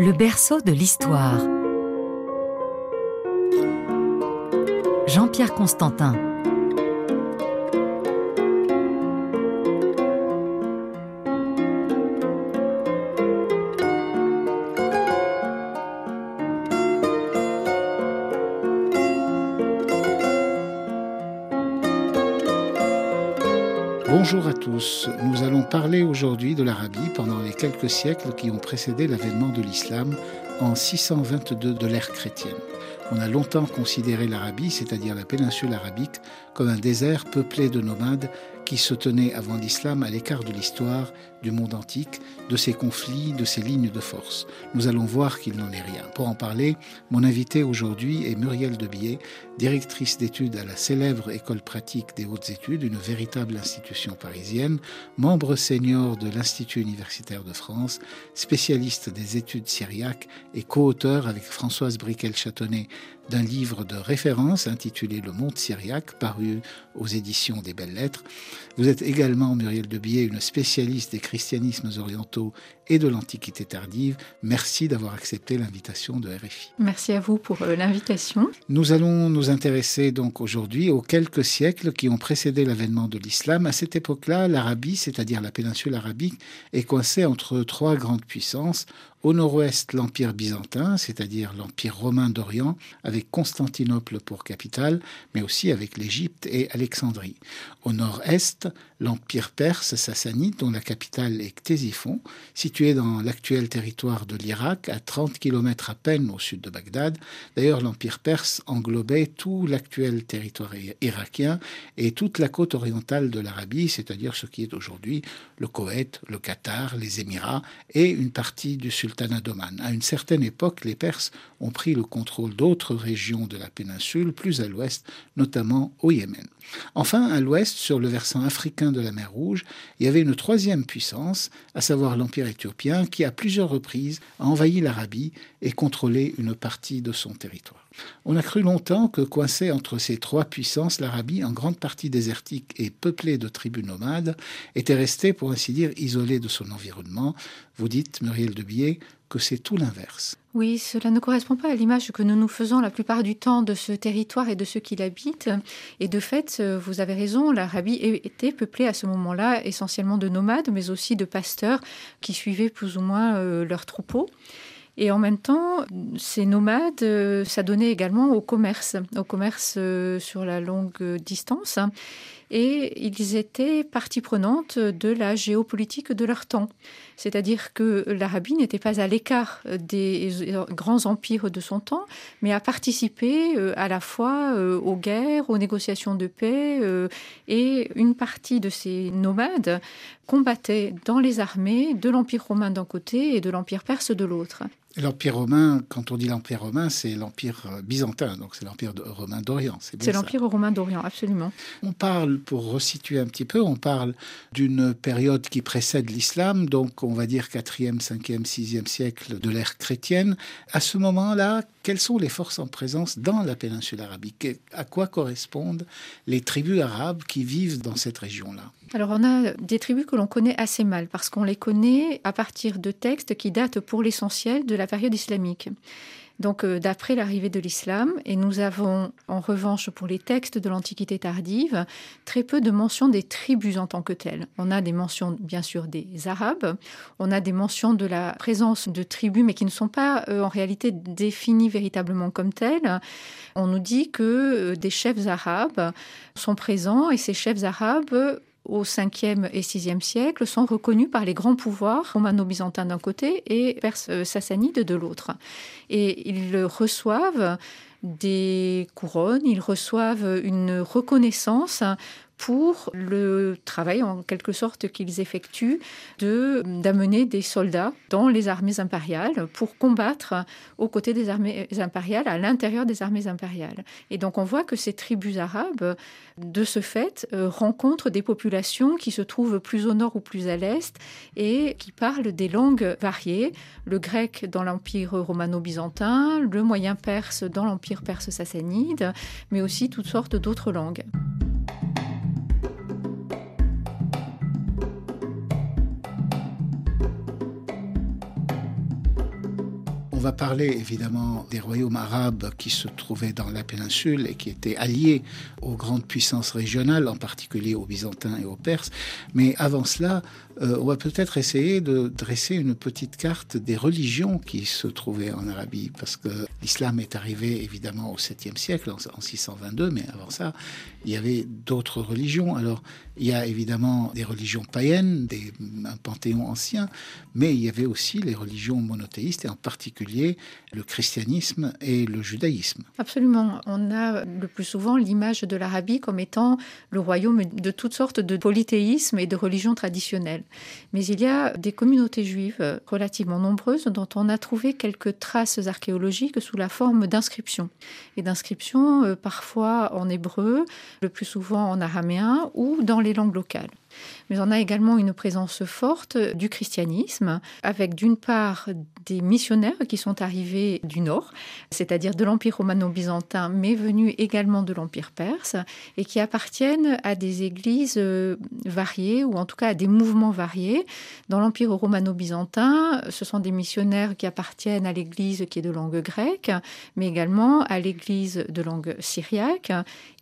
Le berceau de l'histoire. Jean-Pierre Constantin. Bonjour à tous. Nous allons parler aujourd'hui de l'Arabie pendant les quelques siècles qui ont précédé l'avènement de l'islam en 622 de l'ère chrétienne. On a longtemps considéré l'Arabie, c'est-à-dire la péninsule arabique, comme un désert peuplé de nomades qui se tenaient avant l'islam à l'écart de l'histoire, du monde antique, de ses conflits, de ses lignes de force. Nous allons voir qu'il n'en est rien. Pour en parler, mon invité aujourd'hui est Muriel Debier, directrice d'études à la célèbre École pratique des hautes études, une véritable institution parisienne, membre senior de l'Institut universitaire de France, spécialiste des études syriaques et co-auteur avec Françoise Briquel-Châtonnet d'un livre de référence intitulé Le Monde syriaque, paru aux éditions des Belles Lettres. Vous êtes également, Muriel Debier, une spécialiste des christianismes orientaux et de l'Antiquité tardive. Merci d'avoir accepté l'invitation de RFI. Merci à vous pour euh, l'invitation. Nous allons nous intéresser donc aujourd'hui aux quelques siècles qui ont précédé l'avènement de l'islam. À cette époque-là, l'Arabie, c'est-à-dire la péninsule arabique, est coincée entre trois grandes puissances. Au nord-ouest, l'Empire byzantin, c'est-à-dire l'Empire romain d'Orient, avec Constantinople pour capitale, mais aussi avec l'Égypte et Alexandrie. Au nord-est, l'Empire perse sassanide, dont la capitale est Ctésiphon, situé dans l'actuel territoire de l'Irak, à 30 km à peine au sud de Bagdad. D'ailleurs, l'Empire perse englobait tout l'actuel territoire irakien et toute la côte orientale de l'Arabie, c'est-à-dire ce qui est aujourd'hui le Koweït, le Qatar, les Émirats et une partie du sultanat d'Oman. À une certaine époque, les Perses ont pris le contrôle d'autres régions de la péninsule, plus à l'ouest, notamment au Yémen. Enfin, à l'ouest, sur le versant africain de la mer Rouge, il y avait une troisième puissance, à savoir l'Empire éthiopien, qui à plusieurs reprises a envahi l'Arabie et contrôlé une partie de son territoire. On a cru longtemps que, coincée entre ces trois puissances, l'Arabie, en grande partie désertique et peuplée de tribus nomades, était restée, pour ainsi dire, isolée de son environnement. Vous dites, Muriel de Biais, que c'est tout l'inverse. Oui, cela ne correspond pas à l'image que nous nous faisons la plupart du temps de ce territoire et de ceux qui l'habitent. Et de fait, vous avez raison, l'Arabie était peuplée à ce moment-là essentiellement de nomades, mais aussi de pasteurs qui suivaient plus ou moins euh, leurs troupeaux. Et en même temps, ces nomades, euh, ça donnait également au commerce, au commerce euh, sur la longue distance. Et ils étaient partie prenante de la géopolitique de leur temps. C'est-à-dire que l'Arabie n'était pas à l'écart des grands empires de son temps, mais a participé euh, à la fois aux guerres, aux négociations de paix, et une partie de ces nomades combattaient dans les armées de l'Empire romain d'un côté et de l'Empire perse de l'autre. L'Empire romain, quand on dit l'Empire romain, c'est l'Empire euh, byzantin, donc c'est l'Empire romain d'Orient. C'est l'Empire romain d'Orient, absolument. On parle, pour resituer un petit peu, on parle d'une période qui précède l'islam, donc on va dire 4e, 5e, 6e siècle de l'ère chrétienne. À ce moment-là, quelles sont les forces en présence dans la péninsule arabique? À quoi correspondent les tribus arabes qui vivent dans cette région-là? Alors on a des tribus que l'on connaît assez mal parce qu'on les connaît à partir de textes qui datent pour l'essentiel de la période islamique. Donc euh, d'après l'arrivée de l'islam, et nous avons en revanche pour les textes de l'Antiquité tardive très peu de mentions des tribus en tant que telles. On a des mentions bien sûr des Arabes, on a des mentions de la présence de tribus mais qui ne sont pas euh, en réalité définies véritablement comme telles. On nous dit que euh, des chefs arabes sont présents et ces chefs arabes au 5e et 6e siècle sont reconnus par les grands pouvoirs romano-byzantins d'un côté et perse-sassanides de l'autre. Et ils reçoivent des couronnes, ils reçoivent une reconnaissance pour le travail en quelque sorte qu'ils effectuent de d'amener des soldats dans les armées impériales pour combattre aux côtés des armées impériales à l'intérieur des armées impériales. Et donc on voit que ces tribus arabes de ce fait euh, rencontrent des populations qui se trouvent plus au nord ou plus à l'est et qui parlent des langues variées, le grec dans l'empire romano-byzantin, le moyen perse dans l'empire perse sassanide, mais aussi toutes sortes d'autres langues. On va parler évidemment des royaumes arabes qui se trouvaient dans la péninsule et qui étaient alliés aux grandes puissances régionales, en particulier aux Byzantins et aux Perses. Mais avant cela, euh, on va peut-être essayer de dresser une petite carte des religions qui se trouvaient en Arabie, parce que l'islam est arrivé évidemment au 7e siècle, en 622, mais avant ça, il y avait d'autres religions. Alors, il y a évidemment des religions païennes, des, un panthéon ancien, mais il y avait aussi les religions monothéistes, et en particulier le christianisme et le judaïsme. Absolument. On a le plus souvent l'image de l'Arabie comme étant le royaume de toutes sortes de polythéismes et de religions traditionnelles. Mais il y a des communautés juives relativement nombreuses dont on a trouvé quelques traces archéologiques sous la forme d'inscriptions. Et d'inscriptions euh, parfois en hébreu, le plus souvent en araméen ou dans les langues locales mais on a également une présence forte du christianisme, avec d'une part des missionnaires qui sont arrivés du nord, c'est-à-dire de l'Empire romano-byzantin, mais venus également de l'Empire perse, et qui appartiennent à des églises euh, variées, ou en tout cas à des mouvements variés. Dans l'Empire romano-byzantin, ce sont des missionnaires qui appartiennent à l'église qui est de langue grecque, mais également à l'église de langue syriaque.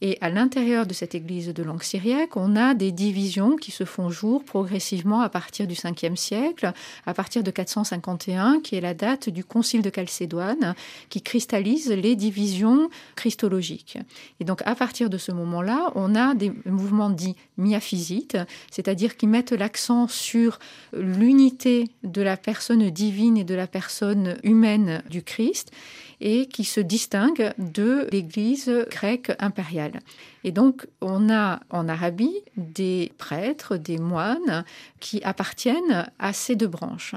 Et à l'intérieur de cette église de langue syriaque, on a des divisions qui se font jour progressivement à partir du 5e siècle, à partir de 451, qui est la date du Concile de Chalcédoine, qui cristallise les divisions christologiques. Et donc à partir de ce moment-là, on a des mouvements dits miaphysites, c'est-à-dire qui mettent l'accent sur l'unité de la personne divine et de la personne humaine du Christ et qui se distingue de l'Église grecque impériale. Et donc, on a en Arabie des prêtres, des moines qui appartiennent à ces deux branches.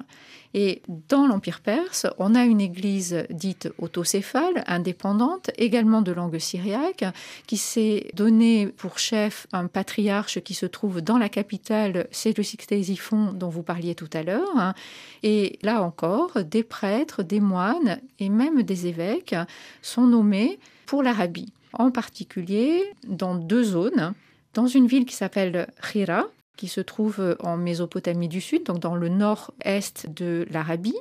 Et dans l'Empire perse, on a une église dite autocéphale, indépendante, également de langue syriaque, qui s'est donné pour chef un patriarche qui se trouve dans la capitale, c'est le Sictésiphon dont vous parliez tout à l'heure. Et là encore, des prêtres, des moines et même des évêques sont nommés pour l'Arabie, en particulier dans deux zones. Dans une ville qui s'appelle Khira, qui se trouve en Mésopotamie du Sud, donc dans le nord-est de l'Arabie,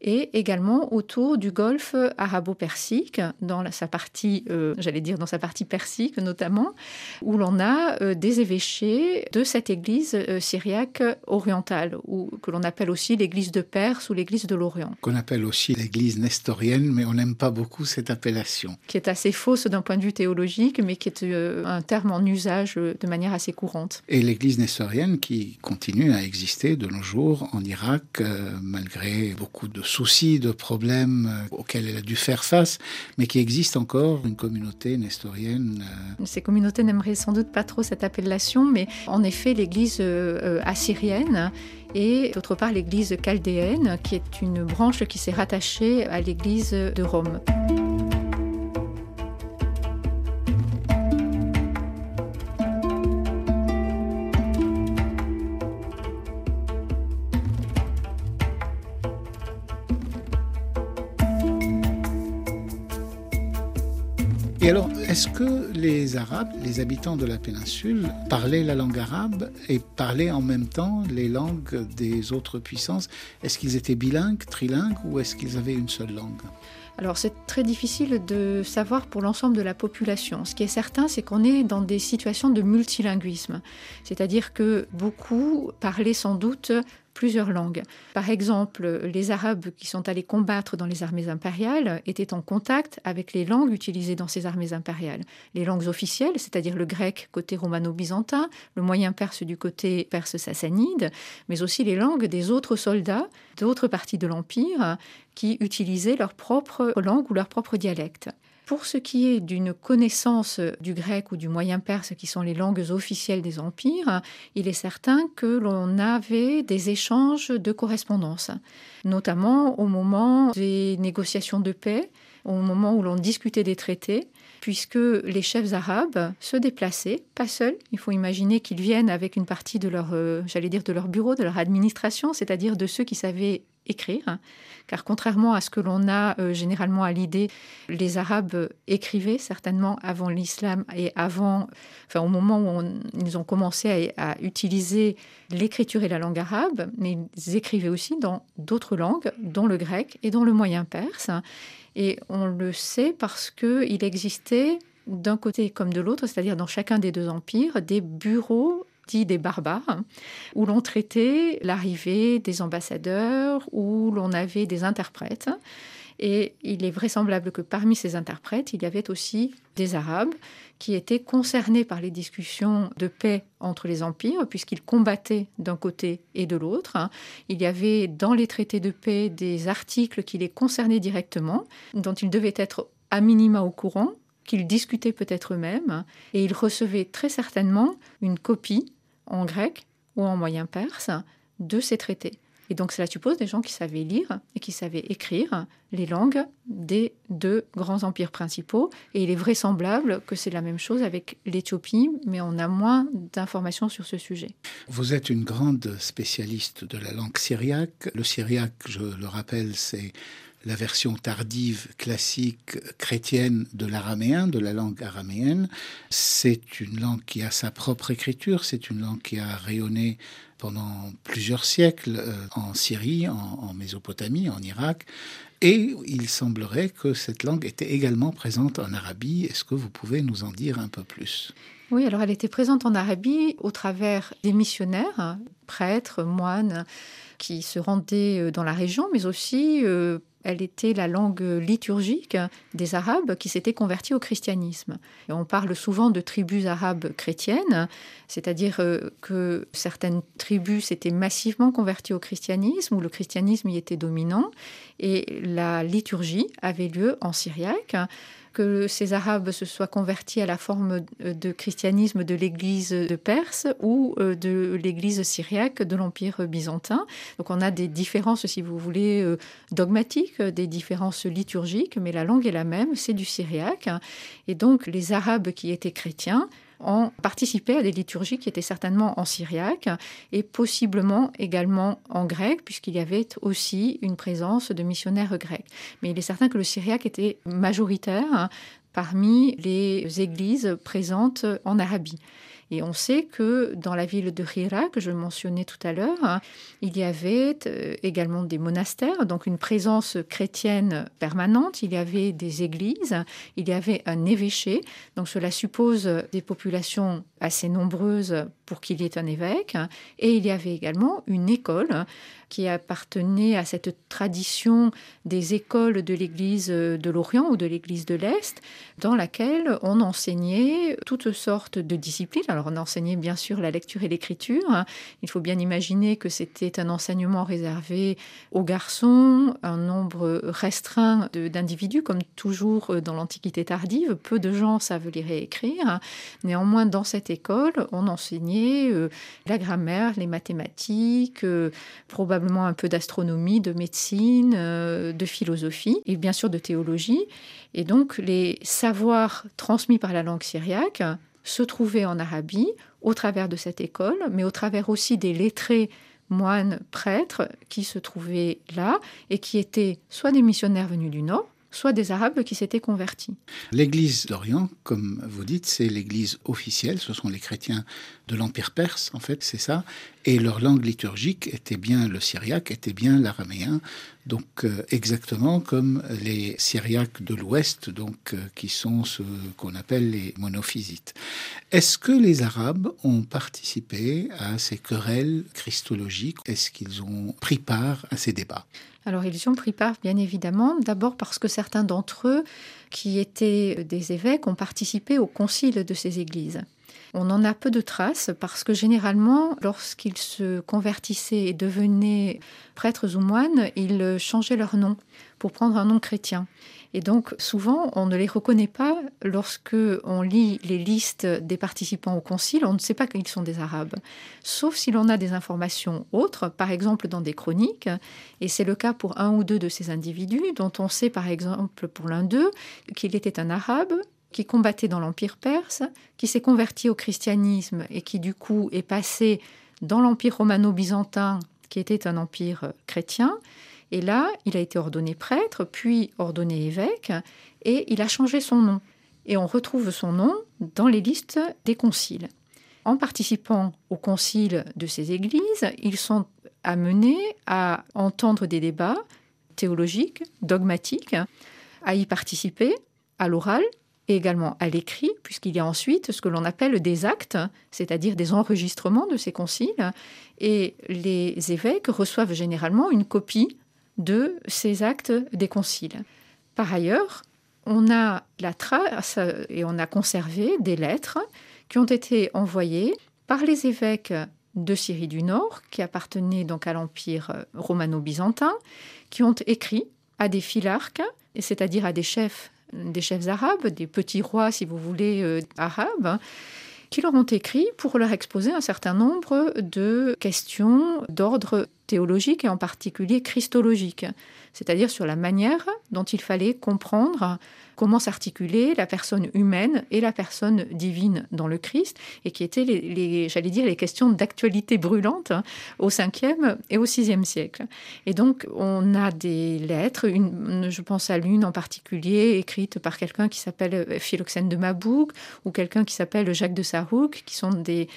et également autour du golfe arabo-persique, dans sa partie, euh, j'allais dire dans sa partie persique notamment, où l'on a euh, des évêchés de cette église euh, syriaque orientale, ou que l'on appelle aussi l'église de Perse ou l'église de l'Orient. Qu'on appelle aussi l'église nestorienne, mais on n'aime pas beaucoup cette appellation. Qui est assez fausse d'un point de vue théologique, mais qui est un terme en usage de manière assez courante. Et l'église nestorienne qui continue à exister de nos jours en Irak, malgré beaucoup de soucis, de problèmes euh, auxquels elle a dû faire face, mais qui existe encore une communauté nestorienne. Euh. Ces communautés n'aimeraient sans doute pas trop cette appellation, mais en effet, l'Église euh, assyrienne et d'autre part l'Église chaldéenne, qui est une branche qui s'est rattachée à l'Église de Rome. Et alors, est-ce que les Arabes, les habitants de la péninsule, parlaient la langue arabe et parlaient en même temps les langues des autres puissances? Est-ce qu'ils étaient bilingues, trilingues ou est-ce qu'ils avaient une seule langue? Alors c'est très difficile de savoir pour l'ensemble de la population. Ce qui est certain, c'est qu'on est dans des situations de multilinguisme. C'est-à-dire que beaucoup parlaient sans doute plusieurs langues. Par exemple, les Arabes qui sont allés combattre dans les armées impériales étaient en contact avec les langues utilisées dans ces armées impériales. Les langues officielles, c'est-à-dire le grec côté romano-byzantin, le moyen perse du côté perse-sassanide, mais aussi les langues des autres soldats d'autres parties de l'Empire qui utilisaient leur propre langue ou leur propre dialecte. Pour ce qui est d'une connaissance du grec ou du moyen perse, qui sont les langues officielles des empires, il est certain que l'on avait des échanges de correspondance, notamment au moment des négociations de paix, au moment où l'on discutait des traités, puisque les chefs arabes se déplaçaient, pas seuls. Il faut imaginer qu'ils viennent avec une partie de leur, euh, j'allais dire, de leur bureau, de leur administration, c'est-à-dire de ceux qui savaient écrire, car contrairement à ce que l'on a euh, généralement à l'idée, les Arabes écrivaient certainement avant l'islam et avant, enfin au moment où ils ont commencé à, à utiliser l'écriture et la langue arabe, mais ils écrivaient aussi dans d'autres langues, dont le grec et dans le moyen perse. Et on le sait parce qu'il existait d'un côté comme de l'autre, c'est-à-dire dans chacun des deux empires, des bureaux des barbares, où l'on traitait l'arrivée des ambassadeurs, où l'on avait des interprètes. Et il est vraisemblable que parmi ces interprètes, il y avait aussi des Arabes qui étaient concernés par les discussions de paix entre les empires, puisqu'ils combattaient d'un côté et de l'autre. Il y avait dans les traités de paix des articles qui les concernaient directement, dont ils devaient être à minima au courant, qu'ils discutaient peut-être eux-mêmes, et ils recevaient très certainement une copie en grec ou en moyen perse de ces traités. Et donc cela suppose des gens qui savaient lire et qui savaient écrire les langues des deux grands empires principaux. Et il est vraisemblable que c'est la même chose avec l'Éthiopie, mais on a moins d'informations sur ce sujet. Vous êtes une grande spécialiste de la langue syriaque. Le syriaque, je le rappelle, c'est la version tardive, classique, chrétienne de l'araméen, de la langue araméenne. C'est une langue qui a sa propre écriture, c'est une langue qui a rayonné pendant plusieurs siècles euh, en Syrie, en, en, Mésopotamie, en Irak. Et il semblerait que cette langue était également présente en Arabie. Est-ce que vous pouvez nous en dire un peu plus? Oui, alors elle était présente en Arabie au travers des missionnaires, prêtres, moines, qui se rendaient dans la région, mais aussi euh, elle était la langue liturgique des Arabes qui s'étaient convertis au christianisme. Et on parle souvent de tribus arabes chrétiennes, c'est-à-dire euh, que certaines tribus s'étaient massivement converties au christianisme, où le christianisme y était dominant, et la liturgie avait lieu en syriaque que ces Arabes se soient convertis à la forme de christianisme de l'Église de Perse ou euh, de l'Église syriaque de l'Empire byzantin. Donc on a des différences, si vous voulez, euh, dogmatiques, des différences liturgiques, mais la langue est la même, c'est du syriaque. Et donc les Arabes qui étaient chrétiens ont participé à des liturgies qui étaient certainement en syriaque et possiblement également en grec, puisqu'il y avait aussi une présence de missionnaires grecs. Mais il est certain que le syriaque était majoritaire parmi les églises présentes en Arabie. Et on sait que dans la ville de Hira, que je mentionnais tout à l'heure, hein, il y avait euh, également des monastères, donc une présence chrétienne permanente, il y avait des églises, il y avait un évêché, donc cela suppose des populations assez nombreuses pour qu'il y ait un évêque, et il y avait également une école qui appartenait à cette tradition des écoles de l'Église de l'Orient ou de l'Église de l'Est, dans laquelle on enseignait toutes sortes de disciplines. On enseignait bien sûr la lecture et l'écriture. Il faut bien imaginer que c'était un enseignement réservé aux garçons, un nombre restreint d'individus, comme toujours dans l'Antiquité tardive. Peu de gens savent lire et écrire. Néanmoins, dans cette école, on enseignait euh, la grammaire, les mathématiques, euh, probablement probablement un peu d'astronomie, de médecine, euh, de philosophie et bien sûr de théologie. Et donc les savoirs transmis par la langue syriaque se trouvaient en Arabie au travers de cette école, mais au travers aussi des lettrés moines prêtres qui se trouvaient là et qui étaient soit des missionnaires venus du Nord, soit des Arabes qui s'étaient convertis. L'Église d'Orient, comme vous dites, c'est l'Église officielle, ce sont les chrétiens de l'Empire perse, en fait, c'est ça, et leur langue liturgique était bien le syriaque, était bien l'araméen, donc euh, exactement comme les syriaques de l'Ouest, donc euh, qui sont ce qu'on appelle les monophysites. Est-ce que les Arabes ont participé à ces querelles christologiques? Est-ce qu'ils ont pris part à ces débats? Alors ils ont pris part, bien évidemment, d'abord parce que certains d'entre eux, qui étaient des évêques, ont participé au concile de ces églises. On en a peu de traces parce que généralement, lorsqu'ils se convertissaient et devenaient prêtres ou moines, ils changeaient leur nom pour prendre un nom chrétien. Et donc, souvent, on ne les reconnaît pas lorsque on lit les listes des participants au concile. On ne sait pas qu'ils sont des Arabes, sauf si l'on a des informations autres, par exemple dans des chroniques. Et c'est le cas pour un ou deux de ces individus, dont on sait, par exemple, pour l'un d'eux, qu'il était un Arabe qui combattait dans l'Empire perse, qui s'est converti au christianisme et qui du coup est passé dans l'Empire romano-byzantin, qui était un empire chrétien, Et là, il a été ordonné prêtre, puis ordonné évêque, et il a changé son nom. Et on retrouve son nom dans les listes des conciles. En participant au concile de ces églises, ils sont amenés à entendre des débats théologiques, dogmatiques, à y participer à l'oral et également à l'écrit, puisqu'il y a ensuite ce que l'on appelle des actes, c'est-à-dire des enregistrements de ces conciles, et les évêques reçoivent généralement une copie de ces actes des conciles. Par ailleurs, on a la trace et on a conservé des lettres qui ont été envoyées par les évêques de Syrie du Nord, qui appartenaient donc à l'empire romano-byzantin, qui ont écrit à des philarques, c'est-à-dire à des chefs, des chefs arabes, des petits rois, si vous voulez, euh, arabes, qui leur ont écrit pour leur exposer un certain nombre de questions d'ordre théologique et en particulier christologique, c'est-à-dire sur la manière dont il fallait comprendre comment s'articuler la personne humaine et la personne divine dans le Christ, et qui étaient, les, j'allais dire, les questions d'actualité brûlante hein, au 5e et au 6e siècle. Et donc, on a des lettres, une, je pense à l'une en particulier, écrite par quelqu'un qui s'appelle Philoxène de Mabouk, ou quelqu'un qui s'appelle Jacques de Sarouk, qui sont des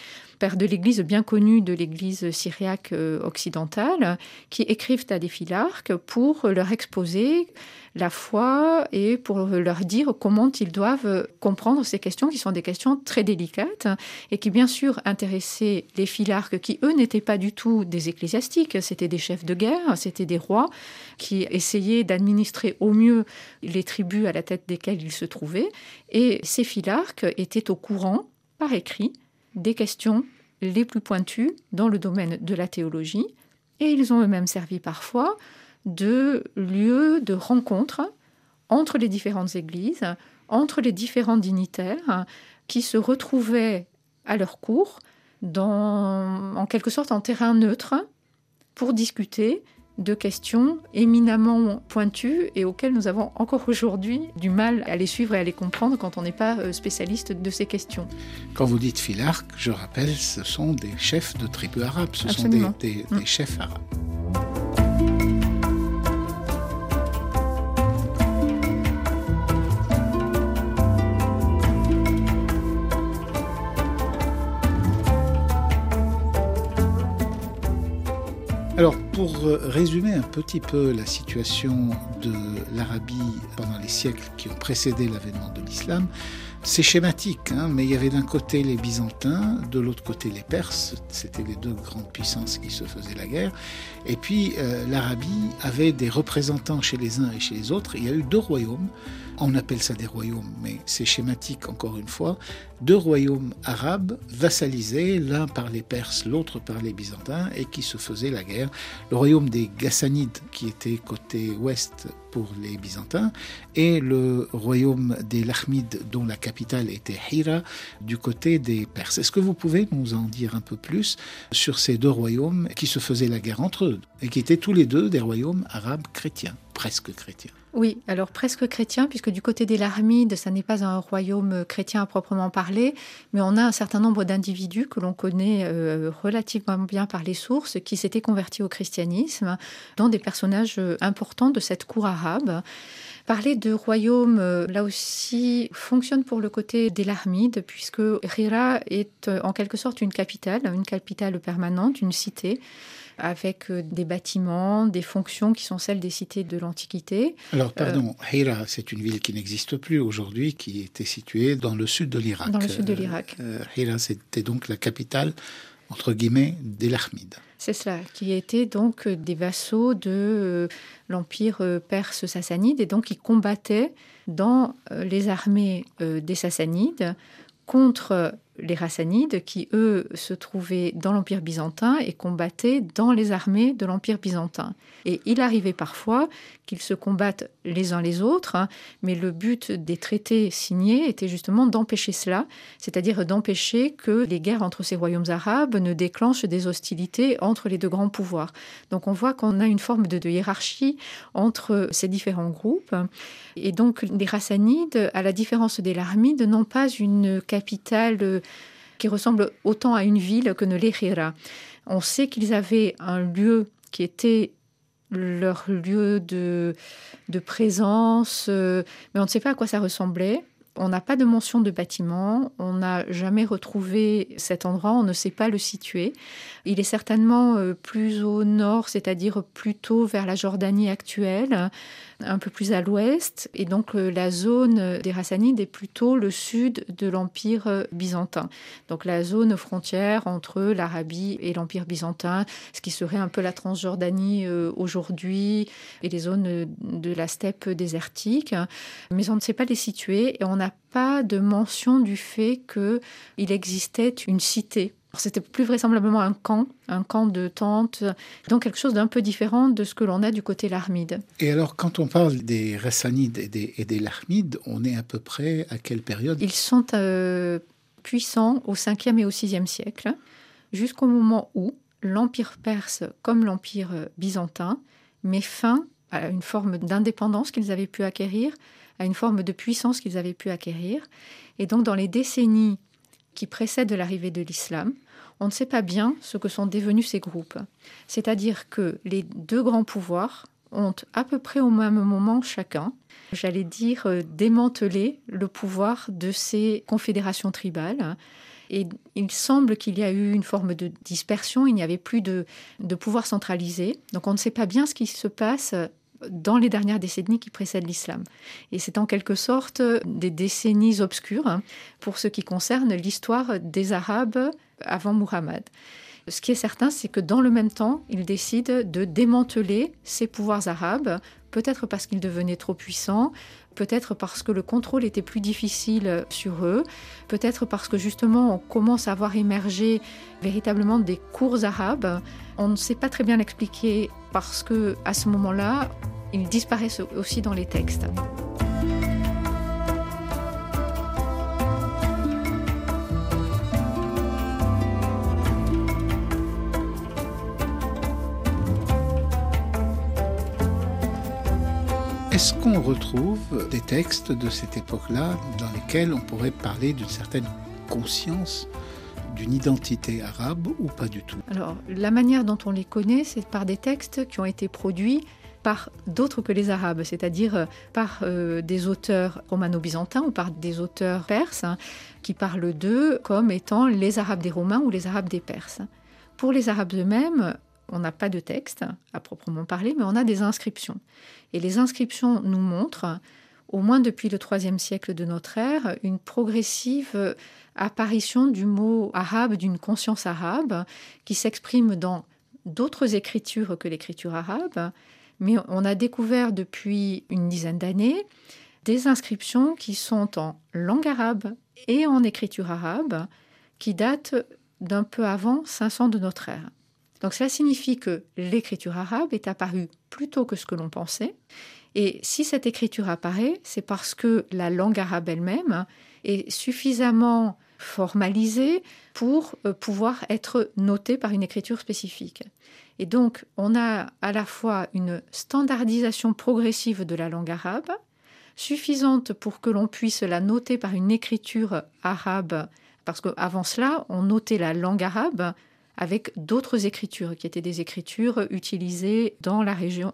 pères de l'Église bien connus de l'Église syriaque euh, occidentale, qui écrivent à des philarques pour leur exposer la foi et pour leur dire comment ils doivent comprendre ces questions qui sont des questions très délicates et qui bien sûr intéressaient les philarques qui eux n'étaient pas du tout des ecclésiastiques, c'était des chefs de guerre, c'était des rois qui essayaient d'administrer au mieux les tribus à la tête desquelles ils se trouvaient. Et ces philarques étaient au courant par écrit des questions les plus pointues dans le domaine de la théologie et ils ont eux-mêmes servi parfois de lieux de rencontre entre les différentes églises, entre les différents dignitaires qui se retrouvaient à leur cours dans, en quelque sorte en terrain neutre pour discuter de questions éminemment pointues et auxquelles nous avons encore aujourd'hui du mal à les suivre et à les comprendre quand on n'est pas euh, spécialiste de ces questions. Quand vous dites philarque, je rappelle, ce sont des chefs de tribus arabes, ce sont des, des, des mm. chefs arabes. Alors, pour euh, résumer un petit peu la situation de l'Arabie pendant les siècles qui ont précédé l'avènement de l'islam, c'est schématique, hein, mais il y avait d'un côté les Byzantins, de l'autre côté les Perses, c'était les deux grandes puissances qui se faisaient la guerre, et puis euh, l'Arabie avait des représentants chez les uns et chez les autres, il y a eu deux royaumes, on appelle ça des royaumes, mais c'est schématique encore une fois, deux royaumes arabes vassalisés, l'un par les Perses, l'autre par les Byzantins, et qui se faisaient la guerre. Le royaume des Ghassanides, qui était côté ouest pour les Byzantins, et le royaume des Lachmides, dont la capitale était Hira, du côté des Perses. Est-ce que vous pouvez nous en dire un peu plus sur ces deux royaumes qui se faisaient la guerre entre eux, et qui étaient tous les deux des royaumes arabes chrétiens, presque chrétiens? Oui, alors presque chrétien, puisque du côté des Larmides, ça n'est pas un royaume chrétien à proprement parler, mais on a un certain nombre d'individus que l'on connaît euh, relativement bien par les sources, qui s'étaient convertis au christianisme, dont des personnages euh, importants de cette cour arabe. Parler de royaume, euh, là aussi, fonctionne pour le côté des Larmides, puisque Rira est en quelque sorte une capitale, une capitale permanente, une cité avec euh, des bâtiments, des fonctions qui sont celles des cités de l'Antiquité. Alors, pardon, euh, Hira, c'est une ville qui n'existe plus aujourd'hui, qui était située dans le sud de l'Irak. Dans le sud de l'Irak. Euh, Hira, c'était donc la capitale, entre guillemets, des Larmides. C'est cela, qui était donc des vassaux de l'empire perse sassanide et donc ils combattaient dans les armées des sassanides contre les Rassanides qui, eux, se trouvaient dans l'Empire byzantin et combattaient dans les armées de l'Empire byzantin. Et il arrivait parfois qu'ils se combattent les uns les autres, hein, mais le but des traités signés était justement d'empêcher cela, c'est-à-dire d'empêcher que les guerres entre ces royaumes arabes ne déclenchent des hostilités entre les deux grands pouvoirs. Donc on voit qu'on a une forme de, de hiérarchie entre ces différents groupes. Et donc les Rassanides, à la différence des Larmides, n'ont pas une capitale qui ressemble autant à une ville que ne l'est On sait qu'ils avaient un lieu qui était leur lieu de, présence, mais on ne sait pas à quoi ça ressemblait. On n'a pas de mention de bâtiment, on n'a jamais retrouvé cet endroit, on ne sait pas le situer. Il est certainement euh, plus au nord, c'est-à-dire plutôt vers la Jordanie actuelle, un peu plus à l'ouest. Et donc euh, la zone des Rassanides est plutôt le sud de l'Empire euh, byzantin. Donc la zone frontière entre l'Arabie et l'Empire byzantin, ce qui serait un peu la Transjordanie aujourd'hui et les zones de la steppe désertique. Mais on ne sait pas les situer et on n'a pas de mention du fait qu'il existait une cité c'était plus vraisemblablement un camp, un camp de tentes, donc quelque chose d'un peu différent de ce que l'on a du côté larmide. Et alors, quand on parle des Rassanides et des, et des larmides, on est à peu près à quelle période? Ils sont euh, puissants au 5e et au 6e siècle, jusqu'au moment où l'Empire perse, comme l'Empire byzantin, met fin à une forme d'indépendance qu'ils avaient pu acquérir, à une forme de puissance qu'ils avaient pu acquérir. Et donc, dans les décennies qui précèdent l'arrivée de l'islam, on ne sait pas bien ce que sont devenus ces groupes. C'est-à-dire que les deux grands pouvoirs ont à peu près au même moment chacun, j'allais dire, euh, démantelé le pouvoir de ces confédérations tribales. Et il semble qu'il y a eu une forme de dispersion, il n'y avait plus de, de pouvoir centralisé. Donc on ne sait pas bien ce qui se passe dans les dernières décennies qui précèdent l'islam. Et c'est en quelque sorte des décennies obscures hein, pour ce qui concerne l'histoire des Arabes avant Muhammad. Ce qui est certain, c'est que dans le même temps, ils décident de démanteler ces pouvoirs arabes, peut-être parce qu'ils devenaient trop puissants, peut-être parce que le contrôle était plus difficile sur eux, peut-être parce que justement on commence à voir émerger véritablement des cours arabes. On ne sait pas très bien l'expliquer parce que à ce moment-là, ils disparaissent aussi dans les textes. Est-ce qu'on retrouve des textes de cette époque-là dans lesquels on pourrait parler d'une certaine conscience d'une identité arabe ou pas du tout? Alors, la manière dont on les connaît, c'est par des textes qui ont été produits par d'autres que les Arabes, c'est-à-dire euh, par euh, des auteurs romano-byzantins ou par des auteurs perses hein, qui parlent d'eux comme étant les Arabes des Romains ou les Arabes des Perses. Pour les Arabes eux-mêmes, on n'a pas de texte à proprement parler, mais on a des inscriptions. Et les inscriptions nous montrent, au moins depuis le IIIe siècle de notre ère, une progressive apparition du mot arabe, d'une conscience arabe, qui s'exprime dans d'autres écritures que l'écriture arabe, mais on a découvert depuis une dizaine d'années des inscriptions qui sont en langue arabe et en écriture arabe, qui datent d'un peu avant 500 de notre ère. Donc cela signifie que l'écriture arabe est apparue plus tôt que ce que l'on pensait. Et si cette écriture apparaît, c'est parce que la langue arabe elle-même est suffisamment formalisée pour euh, pouvoir être notée par une écriture spécifique. Et donc, on a à la fois une standardisation progressive de la langue arabe, suffisante pour que l'on puisse la noter par une écriture arabe, parce qu'avant cela, on notait la langue arabe avec d'autres écritures, qui étaient des écritures utilisées dans la région.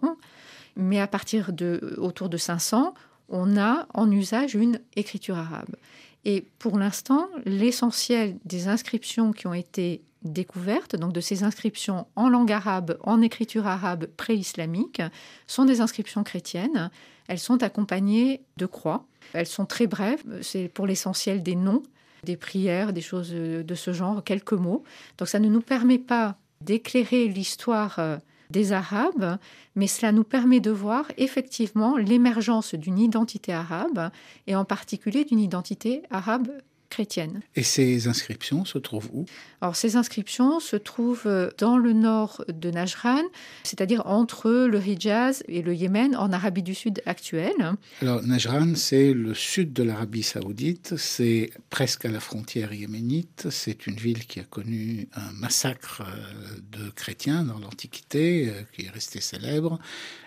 Mais à partir de autour de 500, on a en usage une écriture arabe. Et pour l'instant, l'essentiel des inscriptions qui ont été découvertes, donc de ces inscriptions en langue arabe, en écriture arabe pré-islamique, sont des inscriptions chrétiennes. Elles sont accompagnées de croix. Elles sont très brèves, c'est pour l'essentiel des noms, des prières, des choses de ce genre, quelques mots. Donc ça ne nous permet pas d'éclairer l'histoire euh, des Arabes, mais cela nous permet de voir effectivement l'émergence d'une identité arabe, et en particulier d'une identité arabe chrétienne. Et ces inscriptions se trouvent où? Alors ces inscriptions se trouvent dans le nord de Najran, c'est-à-dire entre le Hijaz et le Yémen en Arabie du Sud actuelle. Alors Najran, c'est le sud de l'Arabie saoudite, c'est presque à la frontière yéménite, c'est une ville qui a connu un massacre euh, de chrétiens dans l'Antiquité, euh, qui est resté célèbre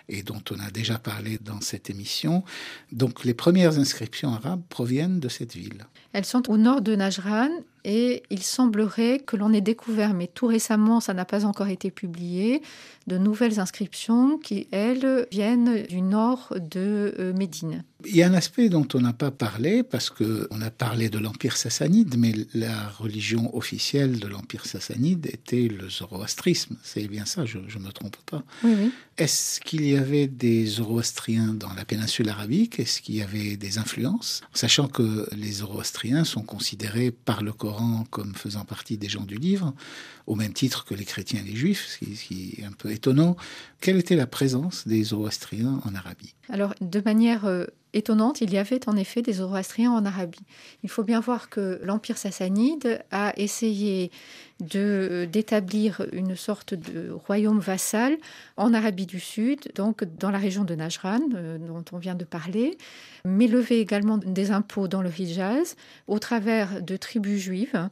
et dont on a déjà parlé dans cette émission. Donc les premières inscriptions arabes proviennent de cette ville. Elles sont au nord de Najran Et il semblerait que l'on ait découvert, mais tout récemment, ça n'a pas encore été publié, de nouvelles inscriptions qui, elles, viennent du nord de euh, Médine. Il y a un aspect dont on n'a pas parlé, parce qu'on a parlé de l'Empire sassanide, mais la religion officielle de l'Empire sassanide était le zoroastrisme. C'est bien ça, je ne me trompe pas. Oui, oui. Est-ce qu'il y avait des zoroastriens dans la péninsule arabique? Est-ce qu'il y avait des influences? Sachant que les zoroastriens sont considérés par le Coran comme faisant partie des gens du livre, au même titre que les chrétiens et les juifs, ce qui est un peu étonnant. Quelle était la présence des zoroastriens en Arabie? Alors, de manière euh, étonnante, il y avait en effet des zoroastriens en Arabie. Il faut bien voir que l'Empire sassanide a essayé de, d'établir une sorte de royaume vassal en Arabie du Sud, donc dans la région de Najran, euh, dont on vient de parler, mais lever également des impôts dans le Hijaz au travers de tribus juives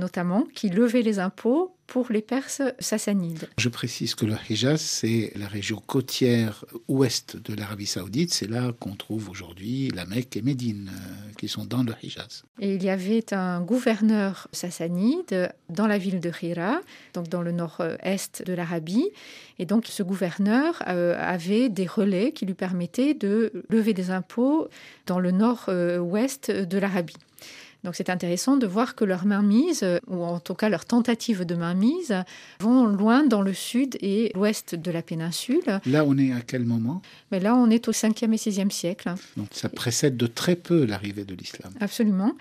notamment, qui levaient les impôts pour les Perses sassanides. Je précise que le Hijaz, c'est la région côtière ouest de l'Arabie saoudite. C'est là qu'on trouve aujourd'hui la Mecque et Médine, euh, qui sont dans le Hijaz. Et il y avait un gouverneur sassanide dans la ville de Hira, donc dans le nord-est de l'Arabie. Et donc ce gouverneur euh, avait des relais qui lui permettaient de lever des impôts dans le nord-ouest de l'Arabie. Donc c'est intéressant de voir que leur mainmise, ou en tout cas leur tentative de mainmise, vont loin dans le sud et l'ouest de la péninsule. Là, on est à quel moment? Mais Là, on est au 5e et 6e siècle. Donc ça précède de très peu l'arrivée de l'islam. Absolument.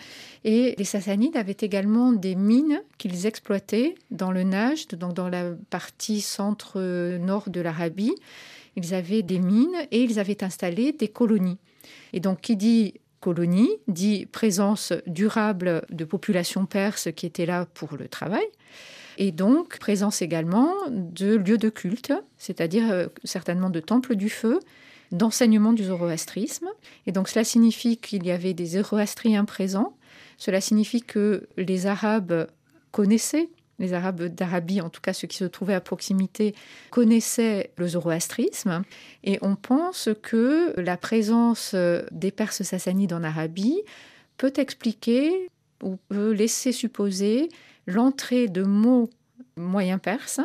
Et les Sassanides avaient également des mines qu'ils exploitaient dans le Najd, donc dans la partie centre-nord de l'Arabie. Ils avaient des mines et ils avaient installé des colonies. Et donc, qui dit colonie, dit présence durable de populations perses qui étaient là pour le travail, et donc présence également de lieux de culte, c'est-à-dire euh, certainement de temples du feu, d'enseignement du zoroastrisme. Et donc cela signifie qu'il y avait des zoroastriens présents, cela signifie que les Arabes connaissaient les Arabes d'Arabie, en tout cas ceux qui se trouvaient à proximité, connaissaient le zoroastrisme. Et on pense que la présence des Perses sassanides en Arabie peut expliquer ou peut laisser supposer l'entrée de mots moyens perses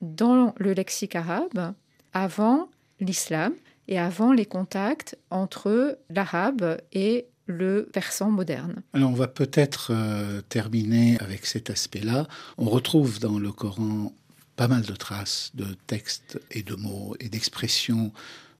dans le lexique arabe avant l'islam et avant les contacts entre l'arabe et le persan moderne. Alors on va peut-être euh, terminer avec cet aspect-là. On retrouve dans le Coran pas mal de traces de textes et de mots et d'expressions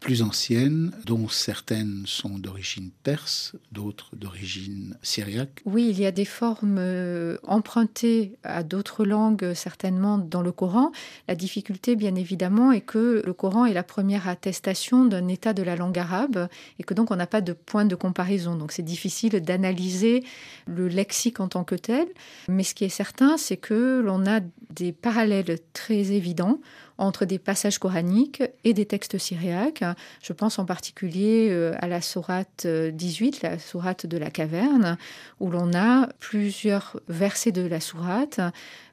plus anciennes, dont certaines sont d'origine perse, d'autres d'origine syriaque. Oui, il y a des formes euh, empruntées à d'autres langues, certainement, dans le Coran. La difficulté, bien évidemment, est que le Coran est la première attestation d'un état de la langue arabe et que donc on n'a pas de point de comparaison. Donc c'est difficile d'analyser le lexique en tant que tel. Mais ce qui est certain, c'est que l'on a des parallèles très évidents entre des passages coraniques et des textes syriaques. Je pense en particulier euh, à la sourate 18, la sourate de la caverne, où l'on a plusieurs versets de la sourate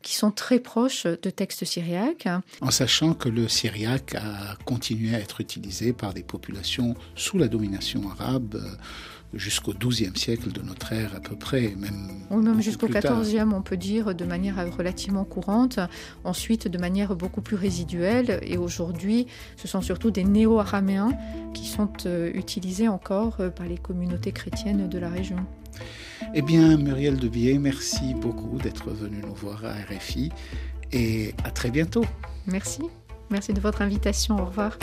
qui sont très proches de textes syriaques. En sachant que le syriaque a continué à être utilisé par des populations sous la domination arabe euh, jusqu'au XIIe siècle de notre ère à peu près, même, oui, même jusqu'au XIVe, on peut dire, de manière relativement courante. Ensuite, de manière beaucoup plus résiduelle. Et aujourd'hui, ce sont surtout des néo-araméens qui sont euh, utilisés encore euh, par les communautés chrétiennes de la région. Eh bien, Muriel Debier, merci beaucoup d'être venue nous voir à RFI et à très bientôt. Merci. Merci de votre invitation. Au revoir.